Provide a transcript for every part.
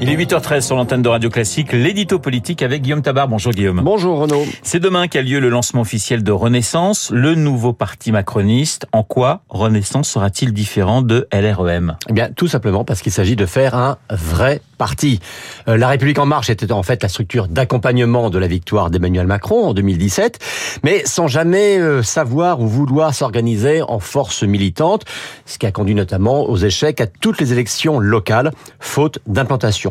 Il est 8h13 sur l'antenne de Radio Classique, l'édito politique avec Guillaume Tabar. Bonjour Guillaume. Bonjour Renaud. C'est demain qu'a lieu le lancement officiel de Renaissance, le nouveau parti macroniste. En quoi Renaissance sera-t-il différent de LREM Eh bien, tout simplement parce qu'il s'agit de faire un vrai parti. Euh, la République en marche était en fait la structure d'accompagnement de la victoire d'Emmanuel Macron en 2017, mais sans jamais euh, savoir ou vouloir s'organiser en force militante, ce qui a conduit notamment aux échecs à toutes les élections locales, faute d'implantation.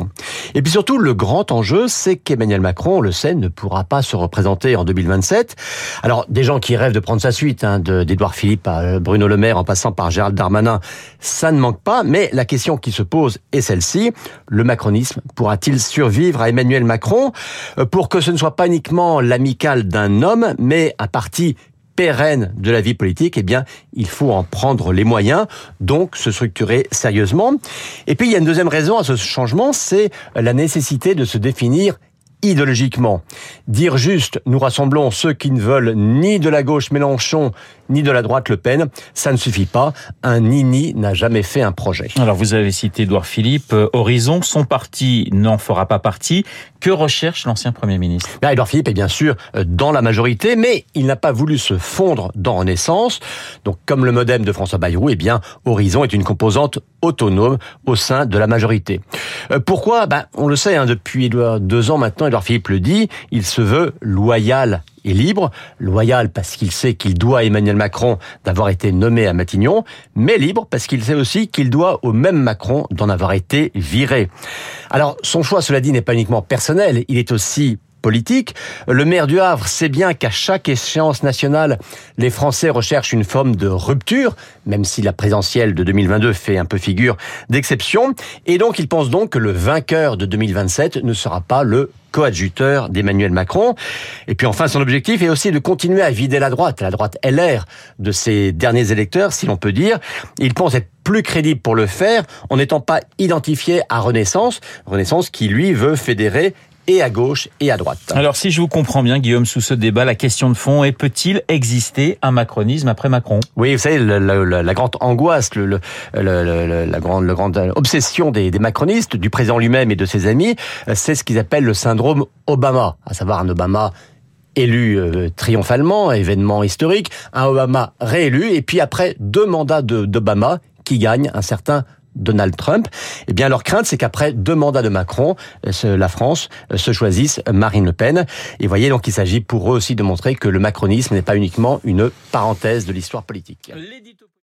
Et puis surtout, le grand enjeu, c'est qu'Emmanuel Macron, on le sait, ne pourra pas se représenter en 2027. Alors, des gens qui rêvent de prendre sa suite, hein, d'Edouard Philippe à Bruno Le Maire en passant par Gérald Darmanin, ça ne manque pas, mais la question qui se pose est celle-ci. Le macronisme pourra-t-il survivre à Emmanuel Macron? Euh, pour que ce ne soit pas uniquement l'amical d'un homme, mais un parti pérenne de la vie politique, eh bien, il faut en prendre les moyens, donc se structurer sérieusement. Et puis, il y a une deuxième raison à ce changement, c'est la nécessité de se définir idéologiquement. Dire juste, nous rassemblons ceux qui ne veulent ni de la gauche Mélenchon, ni de la droite Le Pen, ça ne suffit pas. Un nini n'a jamais fait un projet. Alors vous avez cité Édouard Philippe, euh, Horizon, son parti n'en fera pas partie. Que recherche l'ancien Premier ministre? Édouard ben, Philippe est bien sûr euh, dans la majorité, mais il n'a pas voulu se fondre dans Renaissance. Donc comme le modem de François Bayrou, eh bien Horizon est une composante autonome au sein de la majorité. Euh, pourquoi? Ben, On le sait, hein, depuis deux ans maintenant, Édouard Philippe le dit, il se veut loyal et libre. Loyal parce qu'il sait qu'il doit à Emmanuel Macron d'avoir été nommé à Matignon, mais libre parce qu'il sait aussi qu'il doit au même Macron d'en avoir été viré. Alors, son choix, cela dit, n'est pas uniquement personnel, il est aussi Le maire du Havre sait bien qu'à chaque échéance nationale, les Français recherchent une forme de rupture, même si la présidentielle de 2022 fait un peu figure d'exception. Et donc, il pense donc que le vainqueur de 2027 ne sera pas le coadjuteur d'Emmanuel Macron. Et puis enfin, son objectif est aussi de continuer à vider la droite, la droite LR, de ses derniers électeurs, si l'on peut dire. Il pense être plus crédible pour le faire en n'étant pas identifié à Renaissance, Renaissance qui lui veut fédérer et à gauche et à droite. Alors si je vous comprends bien, Guillaume, sous ce débat, la question de fond est peut-il exister un macronisme après Macron? Oui, vous savez, la, grande angoisse, le, la, grande, la grande obsession des, des macronistes, du président lui-même et de ses amis, c'est ce qu'ils appellent le syndrome Obama, à savoir un Obama élu euh, triomphalement, événement historique, un Obama réélu, et puis après deux mandats d'Obama qui gagne un certain Donald Trump, eh bien leur crainte c'est qu'après deux mandats de Macron, euh, la France euh, se choisisse Marine Le Pen. Et voyez donc il s'agit pour eux aussi de montrer que le macronisme n'est pas uniquement une parenthèse de l'histoire politique.